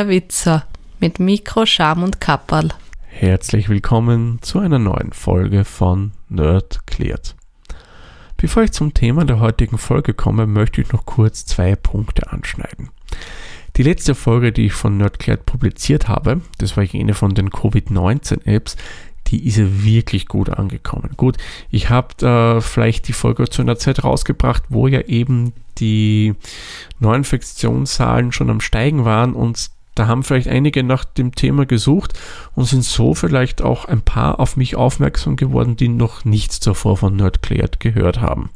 Der Witzer mit Mikro, Scham und Kapperl. Herzlich willkommen zu einer neuen Folge von Nerd klärt. Bevor ich zum Thema der heutigen Folge komme, möchte ich noch kurz zwei Punkte anschneiden. Die letzte Folge, die ich von Nerdklärt publiziert habe, das war jene von den Covid-19-Apps, die ist ja wirklich gut angekommen. Gut, ich habe äh, vielleicht die Folge zu einer Zeit rausgebracht, wo ja eben die Neuinfektionszahlen schon am Steigen waren und da haben vielleicht einige nach dem Thema gesucht und sind so vielleicht auch ein paar auf mich aufmerksam geworden, die noch nichts zuvor von Nerdclared gehört haben.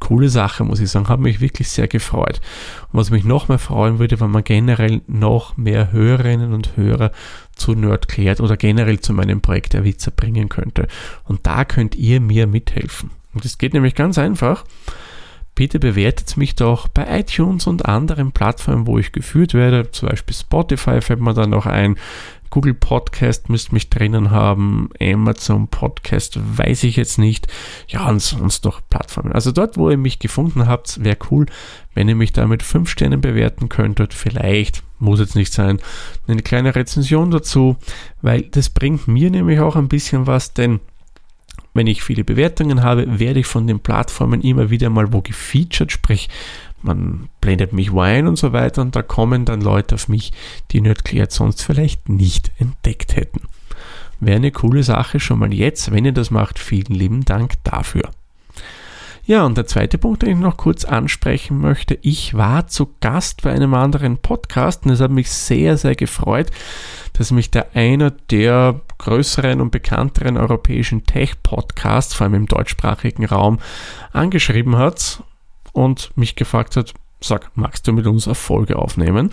Coole Sache, muss ich sagen, hat mich wirklich sehr gefreut. Und was mich noch mehr freuen würde, wenn man generell noch mehr Hörerinnen und Hörer zu Nerdclared oder generell zu meinem Projekt der Witzer bringen könnte. Und da könnt ihr mir mithelfen. Und es geht nämlich ganz einfach bitte bewertet mich doch bei iTunes und anderen Plattformen, wo ich geführt werde. Zum Beispiel Spotify fällt mir dann noch ein. Google Podcast müsst mich drinnen haben. Amazon Podcast weiß ich jetzt nicht. Ja, und sonst noch Plattformen. Also dort, wo ihr mich gefunden habt, wäre cool, wenn ihr mich da mit 5 Sternen bewerten könntet. Vielleicht, muss jetzt nicht sein, eine kleine Rezension dazu, weil das bringt mir nämlich auch ein bisschen was, denn wenn ich viele Bewertungen habe, werde ich von den Plattformen immer wieder mal wo gefeatured, sprich man blendet mich ein und so weiter und da kommen dann Leute auf mich, die Nerdclear sonst vielleicht nicht entdeckt hätten. Wäre eine coole Sache schon mal jetzt. Wenn ihr das macht, vielen lieben Dank dafür. Ja, und der zweite Punkt, den ich noch kurz ansprechen möchte. Ich war zu Gast bei einem anderen Podcast und es hat mich sehr, sehr gefreut, dass mich der einer der größeren und bekannteren europäischen Tech-Podcasts, vor allem im deutschsprachigen Raum, angeschrieben hat und mich gefragt hat, sag, magst du mit uns eine Folge aufnehmen?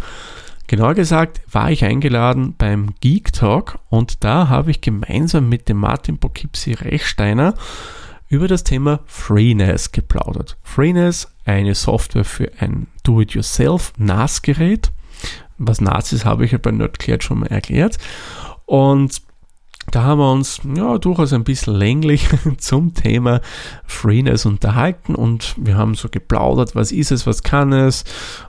Genauer gesagt war ich eingeladen beim Geek Talk und da habe ich gemeinsam mit dem Martin Poughkeepsie Rechsteiner über das Thema FreeNAS geplaudert. FreeNAS, eine Software für ein Do-it-yourself NAS-Gerät. Was NAS ist, habe ich ja bei Nerdclared schon mal erklärt. Und da haben wir uns ja durchaus ein bisschen länglich zum Thema FreeNAS unterhalten und wir haben so geplaudert, was ist es, was kann es,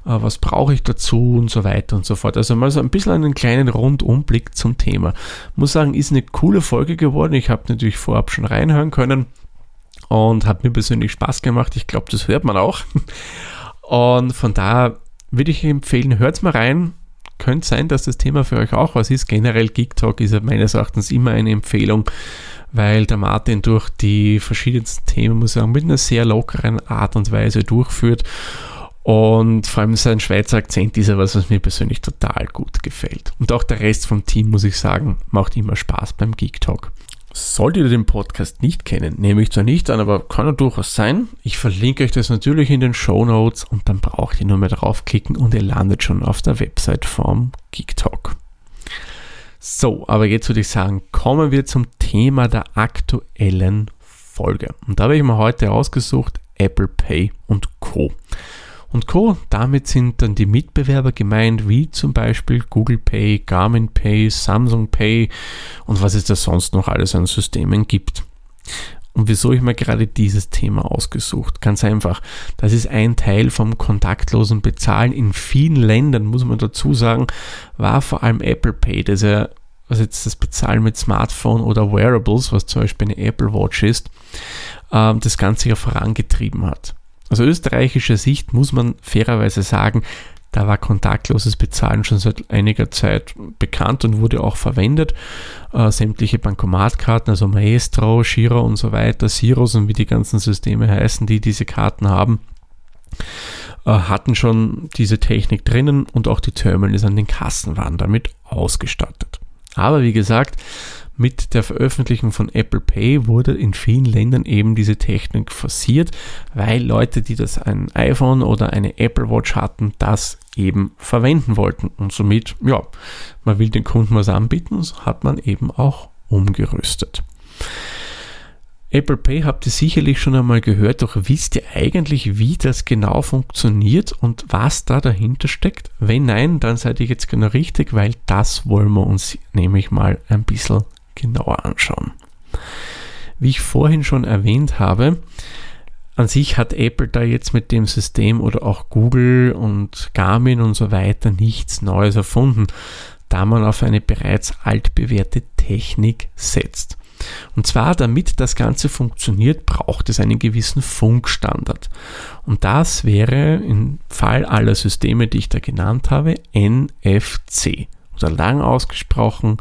äh, was brauche ich dazu und so weiter und so fort. Also mal so ein bisschen einen kleinen Rundumblick zum Thema. Muss sagen, ist eine coole Folge geworden. Ich habe natürlich vorab schon reinhören können und hat mir persönlich Spaß gemacht. Ich glaube, das hört man auch. Und von daher würde ich empfehlen, hört mal rein. Könnte sein, dass das Thema für euch auch was ist. Generell Geek Talk ist ja meines Erachtens immer eine Empfehlung, weil der Martin durch die verschiedensten Themen, muss ich sagen, mit einer sehr lockeren Art und Weise durchführt. Und vor allem sein Schweizer Akzent ist ja was, was mir persönlich total gut gefällt. Und auch der Rest vom Team, muss ich sagen, macht immer Spaß beim Geek Talk. Solltet ihr den Podcast nicht kennen, nehme ich zwar nicht an, aber kann ja durchaus sein. Ich verlinke euch das natürlich in den Show Notes und dann braucht ihr nur mehr draufklicken und ihr landet schon auf der Website vom Geek Talk. So, aber jetzt würde ich sagen, kommen wir zum Thema der aktuellen Folge. Und da habe ich mir heute ausgesucht Apple Pay und Co und Co. Damit sind dann die Mitbewerber gemeint, wie zum Beispiel Google Pay, Garmin Pay, Samsung Pay und was es da sonst noch alles an Systemen gibt. Und wieso ich mir gerade dieses Thema ausgesucht? Ganz einfach. Das ist ein Teil vom kontaktlosen Bezahlen. In vielen Ländern, muss man dazu sagen, war vor allem Apple Pay, das ja, was jetzt das Bezahlen mit Smartphone oder Wearables, was zum Beispiel eine Apple Watch ist, ähm, das Ganze ja vorangetrieben hat. Aus österreichischer Sicht muss man fairerweise sagen, da war kontaktloses Bezahlen schon seit einiger Zeit bekannt und wurde auch verwendet. Äh, sämtliche Bankomatkarten, also Maestro, Shiro und so weiter, Siros und wie die ganzen Systeme heißen, die diese Karten haben, äh, hatten schon diese Technik drinnen und auch die Terminals an den Kassen waren damit ausgestattet. Aber wie gesagt, mit der Veröffentlichung von Apple Pay wurde in vielen Ländern eben diese Technik forciert, weil Leute, die das ein iPhone oder eine Apple Watch hatten, das eben verwenden wollten. Und somit, ja, man will den Kunden was anbieten, so hat man eben auch umgerüstet. Apple Pay habt ihr sicherlich schon einmal gehört, doch wisst ihr eigentlich, wie das genau funktioniert und was da dahinter steckt? Wenn nein, dann seid ihr jetzt genau richtig, weil das wollen wir uns nämlich mal ein bisschen genauer anschauen. Wie ich vorhin schon erwähnt habe, an sich hat Apple da jetzt mit dem System oder auch Google und Garmin und so weiter nichts Neues erfunden, da man auf eine bereits altbewährte Technik setzt. Und zwar, damit das Ganze funktioniert, braucht es einen gewissen Funkstandard. Und das wäre im Fall aller Systeme, die ich da genannt habe, NFC oder lang ausgesprochen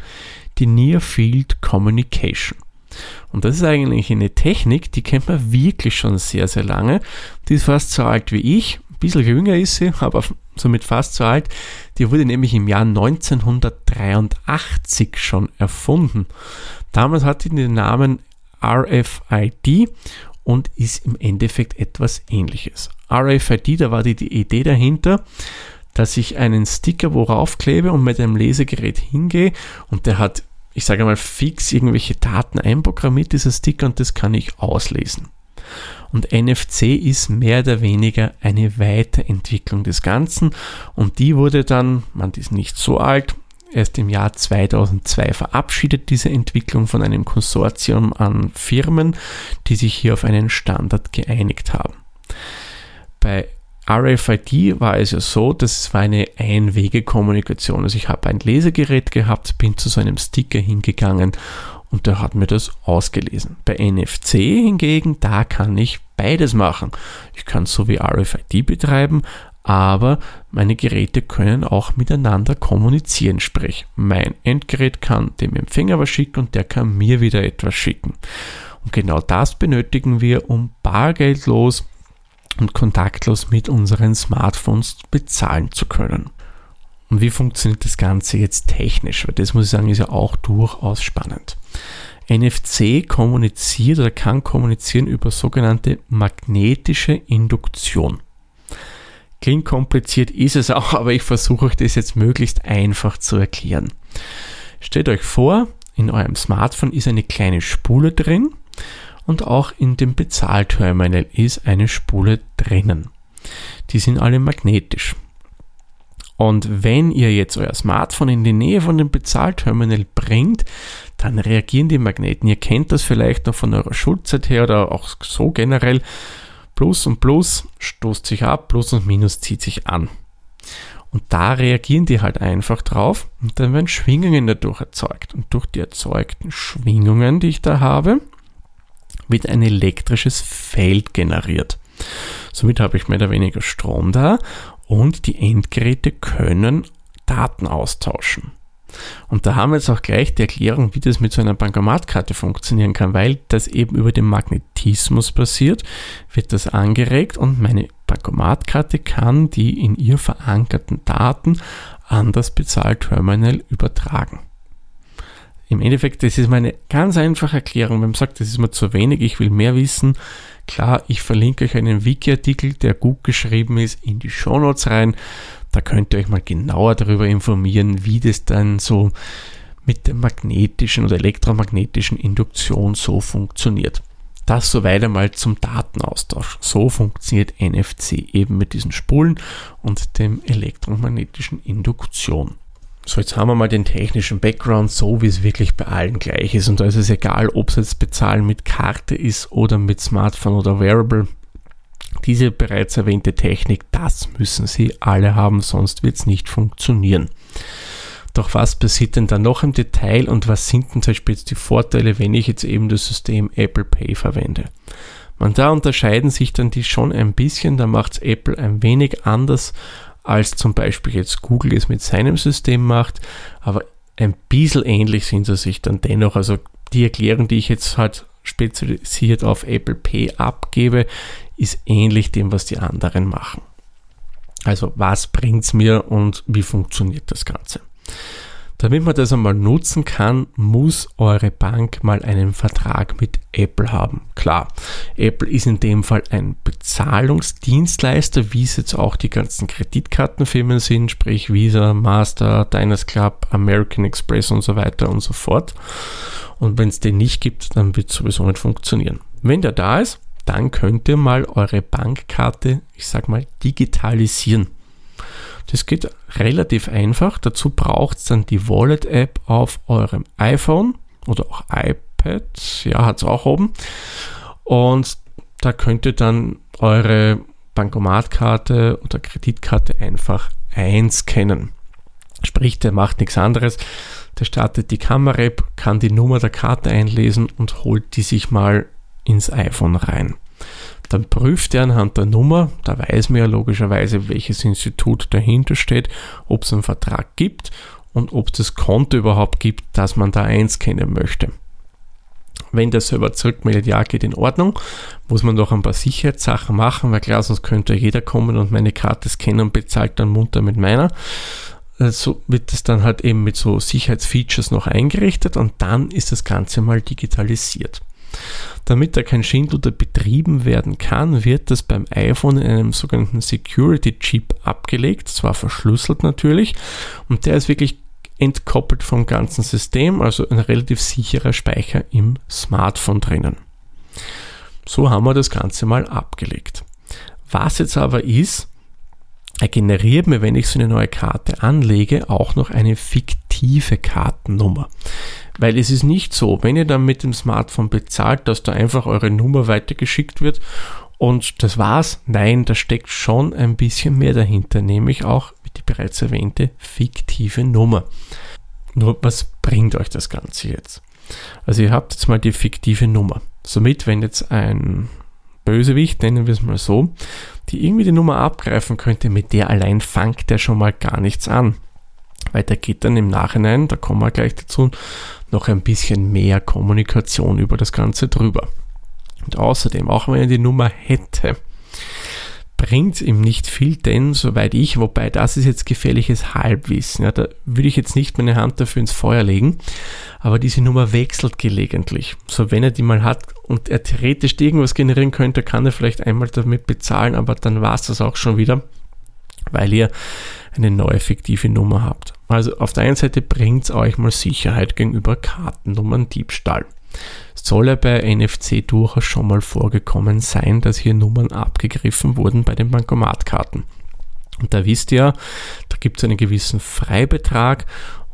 die Near Field Communication. Und das ist eigentlich eine Technik, die kennt man wirklich schon sehr, sehr lange. Die ist fast so alt wie ich. Ein bisschen jünger ist sie, aber somit fast so alt. Die wurde nämlich im Jahr 1983 schon erfunden. Damals hatte die den Namen RFID und ist im Endeffekt etwas ähnliches. RFID, da war die, die Idee dahinter, dass ich einen Sticker worauf klebe und mit einem Lesegerät hingehe und der hat, ich sage mal, fix irgendwelche Daten einprogrammiert, dieser Sticker, und das kann ich auslesen. Und NFC ist mehr oder weniger eine Weiterentwicklung des Ganzen und die wurde dann, man ist nicht so alt, erst im Jahr 2002 verabschiedet, diese Entwicklung von einem Konsortium an Firmen, die sich hier auf einen Standard geeinigt haben. Bei RFID war es ja so, dass es war eine Einwege-Kommunikation. Also ich habe ein Lesegerät gehabt, bin zu so einem Sticker hingegangen und der hat mir das ausgelesen. Bei NFC hingegen, da kann ich beides machen. Ich kann so wie RFID betreiben, aber meine Geräte können auch miteinander kommunizieren. Sprich, mein Endgerät kann dem Empfänger was schicken und der kann mir wieder etwas schicken. Und genau das benötigen wir, um bargeldlos und kontaktlos mit unseren Smartphones bezahlen zu können. Und wie funktioniert das Ganze jetzt technisch? Weil das muss ich sagen, ist ja auch durchaus spannend. NFC kommuniziert oder kann kommunizieren über sogenannte magnetische Induktion. Klingt kompliziert, ist es auch, aber ich versuche euch das jetzt möglichst einfach zu erklären. Stellt euch vor, in eurem Smartphone ist eine kleine Spule drin und auch in dem Bezahlterminal ist eine Spule drinnen. Die sind alle magnetisch. Und wenn ihr jetzt euer Smartphone in die Nähe von dem Bezahlterminal bringt, dann reagieren die Magneten. Ihr kennt das vielleicht noch von eurer Schulzeit her oder auch so generell. Plus und Plus stoßt sich ab, Plus und Minus zieht sich an. Und da reagieren die halt einfach drauf und dann werden Schwingungen dadurch erzeugt. Und durch die erzeugten Schwingungen, die ich da habe, wird ein elektrisches Feld generiert. Somit habe ich mehr oder weniger Strom da und die Endgeräte können Daten austauschen. Und da haben wir jetzt auch gleich die Erklärung, wie das mit so einer Bankomatkarte funktionieren kann, weil das eben über den Magnetismus passiert, wird das angeregt und meine Bankomatkarte kann die in ihr verankerten Daten an das Bezahlterminal übertragen. Im Endeffekt, das ist meine ganz einfache Erklärung. Wenn man sagt, das ist mir zu wenig, ich will mehr wissen, klar, ich verlinke euch einen Wiki-Artikel, der gut geschrieben ist, in die Shownotes rein. Da könnt ihr euch mal genauer darüber informieren, wie das dann so mit der magnetischen oder elektromagnetischen Induktion so funktioniert. Das soweit einmal zum Datenaustausch. So funktioniert NFC eben mit diesen Spulen und dem elektromagnetischen Induktion. So, jetzt haben wir mal den technischen Background, so wie es wirklich bei allen gleich ist. Und da ist es egal, ob es jetzt bezahlen mit Karte ist oder mit Smartphone oder Wearable. Diese bereits erwähnte Technik, das müssen Sie alle haben, sonst wird es nicht funktionieren. Doch was passiert denn da noch im Detail und was sind denn zum Beispiel jetzt die Vorteile, wenn ich jetzt eben das System Apple Pay verwende? Man, da unterscheiden sich dann die schon ein bisschen, da macht es Apple ein wenig anders, als zum Beispiel jetzt Google es mit seinem System macht, aber ein bisschen ähnlich sind sie sich dann dennoch. Also die Erklärung, die ich jetzt halt spezialisiert auf Apple Pay abgebe, ist ähnlich dem, was die anderen machen. Also was bringt es mir und wie funktioniert das Ganze? Damit man das einmal nutzen kann, muss eure Bank mal einen Vertrag mit Apple haben. Klar, Apple ist in dem Fall ein Bezahlungsdienstleister, wie es jetzt auch die ganzen Kreditkartenfirmen sind, sprich Visa, Master, Diners Club, American Express und so weiter und so fort. Und wenn es den nicht gibt, dann wird es sowieso nicht funktionieren. Wenn der da ist, dann könnt ihr mal eure Bankkarte, ich sag mal, digitalisieren. Das geht relativ einfach. Dazu braucht es dann die Wallet-App auf eurem iPhone oder auch iPad. Ja, hat es auch oben. Und da könnt ihr dann eure Bankomatkarte oder Kreditkarte einfach einscannen. Sprich, der macht nichts anderes. Der startet die Kamera-App, kann die Nummer der Karte einlesen und holt die sich mal ins iPhone rein. Dann prüft er anhand der Nummer, da weiß man ja logischerweise, welches Institut dahinter steht, ob es einen Vertrag gibt und ob es das Konto überhaupt gibt, das man da einscannen möchte. Wenn der Server zurückmeldet, ja, geht in Ordnung, muss man noch ein paar Sicherheitssachen machen, weil klar, sonst könnte jeder kommen und meine Karte scannen und bezahlt dann munter mit meiner. Äh, so wird es dann halt eben mit so Sicherheitsfeatures noch eingerichtet und dann ist das Ganze mal digitalisiert. Damit da kein Schindluder betrieben werden kann, wird das beim iPhone in einem sogenannten Security Chip abgelegt, zwar verschlüsselt natürlich, und der ist wirklich entkoppelt vom ganzen System, also ein relativ sicherer Speicher im Smartphone drinnen. So haben wir das Ganze mal abgelegt. Was jetzt aber ist, er generiert mir, wenn ich so eine neue Karte anlege, auch noch eine fiktive Kartennummer. Weil es ist nicht so, wenn ihr dann mit dem Smartphone bezahlt, dass da einfach eure Nummer weitergeschickt wird und das war's. Nein, da steckt schon ein bisschen mehr dahinter, nämlich auch die bereits erwähnte fiktive Nummer. Nur was bringt euch das Ganze jetzt? Also ihr habt jetzt mal die fiktive Nummer. Somit, wenn jetzt ein Bösewicht, nennen wir es mal so, die irgendwie die Nummer abgreifen könnte, mit der allein fangt er schon mal gar nichts an. Weil da geht dann im Nachhinein, da kommen wir gleich dazu, noch ein bisschen mehr Kommunikation über das Ganze drüber. Und außerdem, auch wenn er die Nummer hätte, bringt ihm nicht viel, denn soweit ich, wobei das ist jetzt gefährliches Halbwissen, ja, da würde ich jetzt nicht meine Hand dafür ins Feuer legen, aber diese Nummer wechselt gelegentlich. So wenn er die mal hat und er theoretisch irgendwas generieren könnte, kann er vielleicht einmal damit bezahlen, aber dann war es das auch schon wieder, weil ihr eine neue fiktive Nummer habt. Also auf der einen Seite bringt es euch mal Sicherheit gegenüber Kartennummern Diebstahl soll ja bei NFC durchaus schon mal vorgekommen sein, dass hier Nummern abgegriffen wurden bei den Bankomatkarten. Und da wisst ihr, da gibt es einen gewissen Freibetrag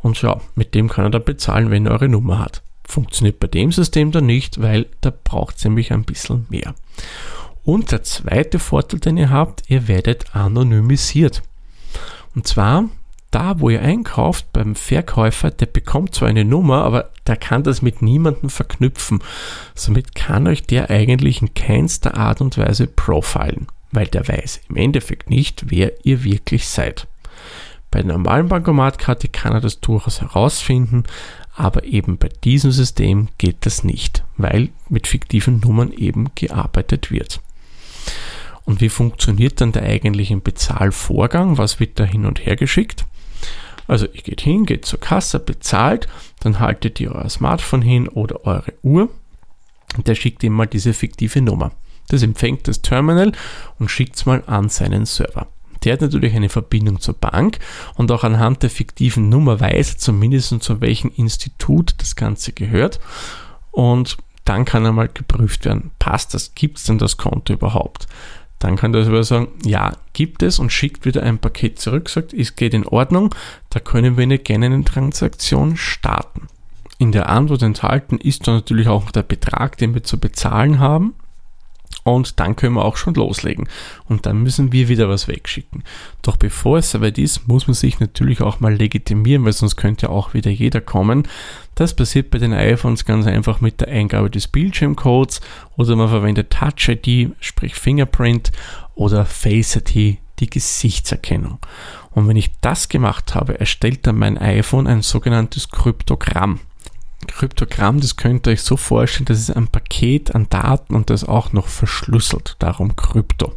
und ja, mit dem kann er da bezahlen, wenn er eure Nummer hat. Funktioniert bei dem System dann nicht, weil da braucht es nämlich ein bisschen mehr. Und der zweite Vorteil, den ihr habt, ihr werdet anonymisiert. Und zwar da, wo ihr einkauft, beim Verkäufer, der bekommt zwar eine Nummer, aber der kann das mit niemandem verknüpfen. Somit kann euch der eigentlich in keinster Art und Weise profilen, weil der weiß im Endeffekt nicht, wer ihr wirklich seid. Bei der normalen Bankomatkarte kann er das durchaus herausfinden, aber eben bei diesem System geht das nicht, weil mit fiktiven Nummern eben gearbeitet wird. Und wie funktioniert dann der eigentliche Bezahlvorgang? Was wird da hin und her geschickt? Also ihr geht hin, geht zur Kasse, bezahlt, dann haltet ihr euer Smartphone hin oder eure Uhr und der schickt ihm mal diese fiktive Nummer. Das empfängt das Terminal und schickt es mal an seinen Server. Der hat natürlich eine Verbindung zur Bank und auch anhand der fiktiven Nummer weiß zumindest zu welchem Institut das Ganze gehört und dann kann er mal geprüft werden, passt das, gibt es denn das Konto überhaupt? Dann kann der Server sagen, ja, gibt es und schickt wieder ein Paket zurück, sagt, es geht in Ordnung, da können wir eine, gerne Transaktion starten. In der Antwort enthalten ist dann natürlich auch der Betrag, den wir zu bezahlen haben. Und dann können wir auch schon loslegen. Und dann müssen wir wieder was wegschicken. Doch bevor es soweit ist, muss man sich natürlich auch mal legitimieren, weil sonst könnte auch wieder jeder kommen. Das passiert bei den iPhones ganz einfach mit der Eingabe des Bildschirmcodes oder man verwendet Touch ID, sprich Fingerprint oder Face ID, die Gesichtserkennung. Und wenn ich das gemacht habe, erstellt dann mein iPhone ein sogenanntes Kryptogramm. Kryptogramm, das könnt ihr euch so vorstellen, das ist ein Paket an Daten und das auch noch verschlüsselt, darum Krypto.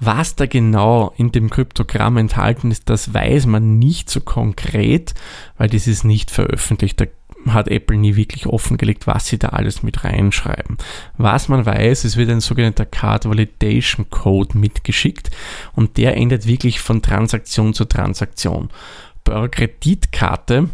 Was da genau in dem Kryptogramm enthalten ist, das weiß man nicht so konkret, weil das ist nicht veröffentlicht. Da hat Apple nie wirklich offengelegt, was sie da alles mit reinschreiben. Was man weiß, es wird ein sogenannter Card Validation Code mitgeschickt und der ändert wirklich von Transaktion zu Transaktion. Bei eurer Kreditkarte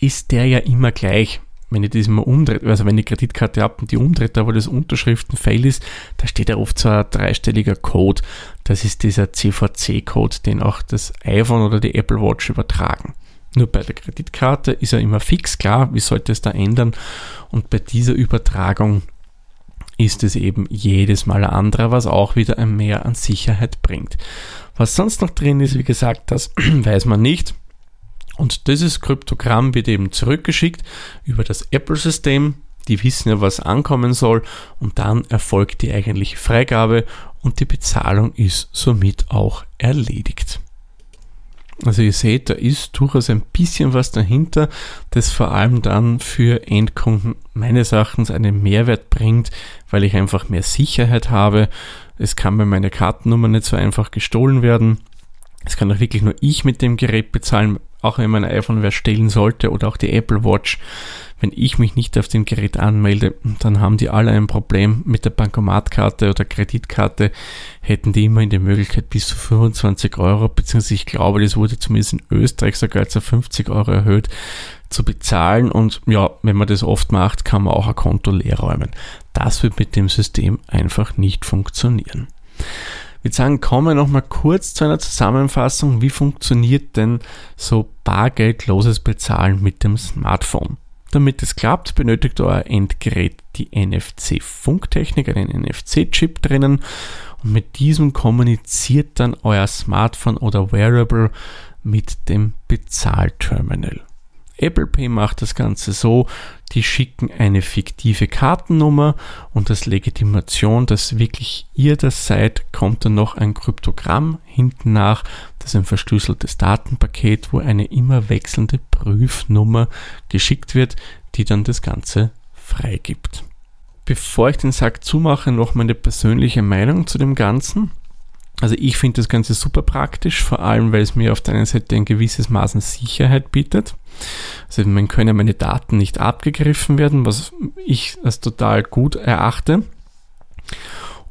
ist der ja immer gleich. Wenn ihr das immer umdreht, also wenn die Kreditkarte habt und die umdreht, wo das Unterschriftenfeld ist, da steht ja oft so ein dreistelliger Code. Das ist dieser CVC-Code, den auch das iPhone oder die Apple Watch übertragen. Nur bei der Kreditkarte ist er immer fix, klar, wie sollte es da ändern? Und bei dieser Übertragung ist es eben jedes Mal ein anderer, was auch wieder ein Mehr an Sicherheit bringt. Was sonst noch drin ist, wie gesagt, das weiß man nicht. Und dieses Kryptogramm wird eben zurückgeschickt über das Apple-System. Die wissen ja, was ankommen soll. Und dann erfolgt die eigentliche Freigabe und die Bezahlung ist somit auch erledigt. Also ihr seht, da ist durchaus ein bisschen was dahinter, das vor allem dann für Endkunden meines Erachtens einen Mehrwert bringt, weil ich einfach mehr Sicherheit habe. Es kann mir meine Kartennummer nicht so einfach gestohlen werden. Es kann auch wirklich nur ich mit dem Gerät bezahlen, auch wenn mein iPhone wer stehlen sollte oder auch die Apple Watch. Wenn ich mich nicht auf dem Gerät anmelde, dann haben die alle ein Problem mit der Bankomatkarte oder Kreditkarte, hätten die immerhin die Möglichkeit bis zu 25 Euro, beziehungsweise ich glaube, das wurde zumindest in Österreich sogar auf 50 Euro erhöht, zu bezahlen und ja, wenn man das oft macht, kann man auch ein Konto leer räumen. Das wird mit dem System einfach nicht funktionieren. Würde sagen, kommen wir nochmal kurz zu einer Zusammenfassung. Wie funktioniert denn so bargeldloses Bezahlen mit dem Smartphone? Damit es klappt, benötigt euer Endgerät die NFC-Funktechnik, einen NFC-Chip drinnen und mit diesem kommuniziert dann euer Smartphone oder Wearable mit dem Bezahlterminal. Apple Pay macht das Ganze so, die schicken eine fiktive Kartennummer und als Legitimation, dass wirklich ihr das seid, kommt dann noch ein Kryptogramm hinten nach, das ist ein verschlüsseltes Datenpaket, wo eine immer wechselnde Prüfnummer geschickt wird, die dann das Ganze freigibt. Bevor ich den Sack zumache, noch meine persönliche Meinung zu dem Ganzen. Also ich finde das Ganze super praktisch, vor allem weil es mir auf der einen Seite ein gewisses Maß an Sicherheit bietet. Also man können meine Daten nicht abgegriffen werden, was ich als total gut erachte.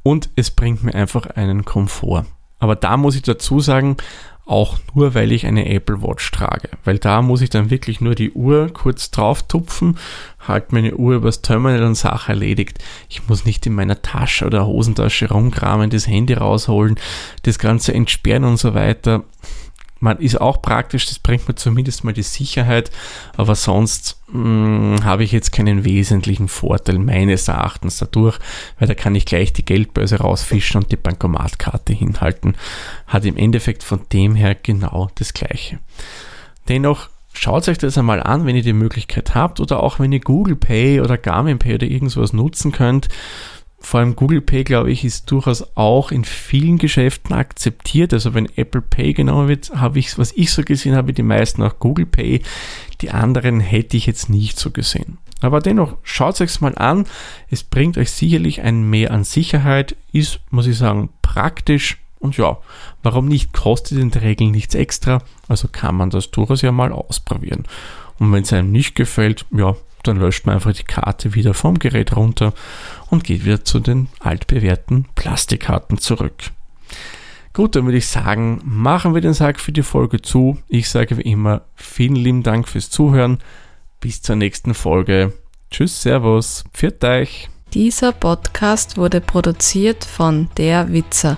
Und es bringt mir einfach einen Komfort. Aber da muss ich dazu sagen, auch nur weil ich eine Apple Watch trage. Weil da muss ich dann wirklich nur die Uhr kurz drauf tupfen, halt meine Uhr übers Terminal und Sache erledigt. Ich muss nicht in meiner Tasche oder Hosentasche rumkramen, das Handy rausholen, das Ganze entsperren und so weiter man ist auch praktisch, das bringt mir zumindest mal die Sicherheit, aber sonst mh, hm, habe ich jetzt keinen wesentlichen Vorteil meines Erachtens dadurch, weil da kann ich gleich die Geldbörse rausfischen und die Bankomatkarte hinhalten. Hat im Endeffekt von dem her genau das gleiche. Dennoch schaut euch das einmal an, wenn ihr die Möglichkeit habt oder auch wenn ihr Google Pay oder Garmin Pay oder irgendwas nutzen könnt vor allem Google Pay, glaube ich, ist durchaus auch in vielen Geschäften akzeptiert. Also wenn Apple Pay genommen wird, habe ich, was ich so gesehen habe, die meisten auch Google Pay. Die anderen hätte ich jetzt nicht so gesehen. Aber dennoch, schaut euch mal an. Es bringt euch sicherlich ein Mehr an Sicherheit, ist, muss ich sagen, praktisch. Und ja, warum nicht? Kostet in der Regel nichts extra. Also kann man das durchaus ja mal ausprobieren. Und wenn es einem nicht gefällt, ja, dann löscht man einfach die Karte wieder vom Gerät runter und geht wieder zu den altbewährten Plastikkarten zurück. Gut, dann würde ich sagen, machen wir den Sack für die Folge zu. Ich sage wie immer vielen lieben Dank fürs Zuhören. Bis zur nächsten Folge. Tschüss, Servus, pfiat euch. Dieser Podcast wurde produziert von Der Witzer.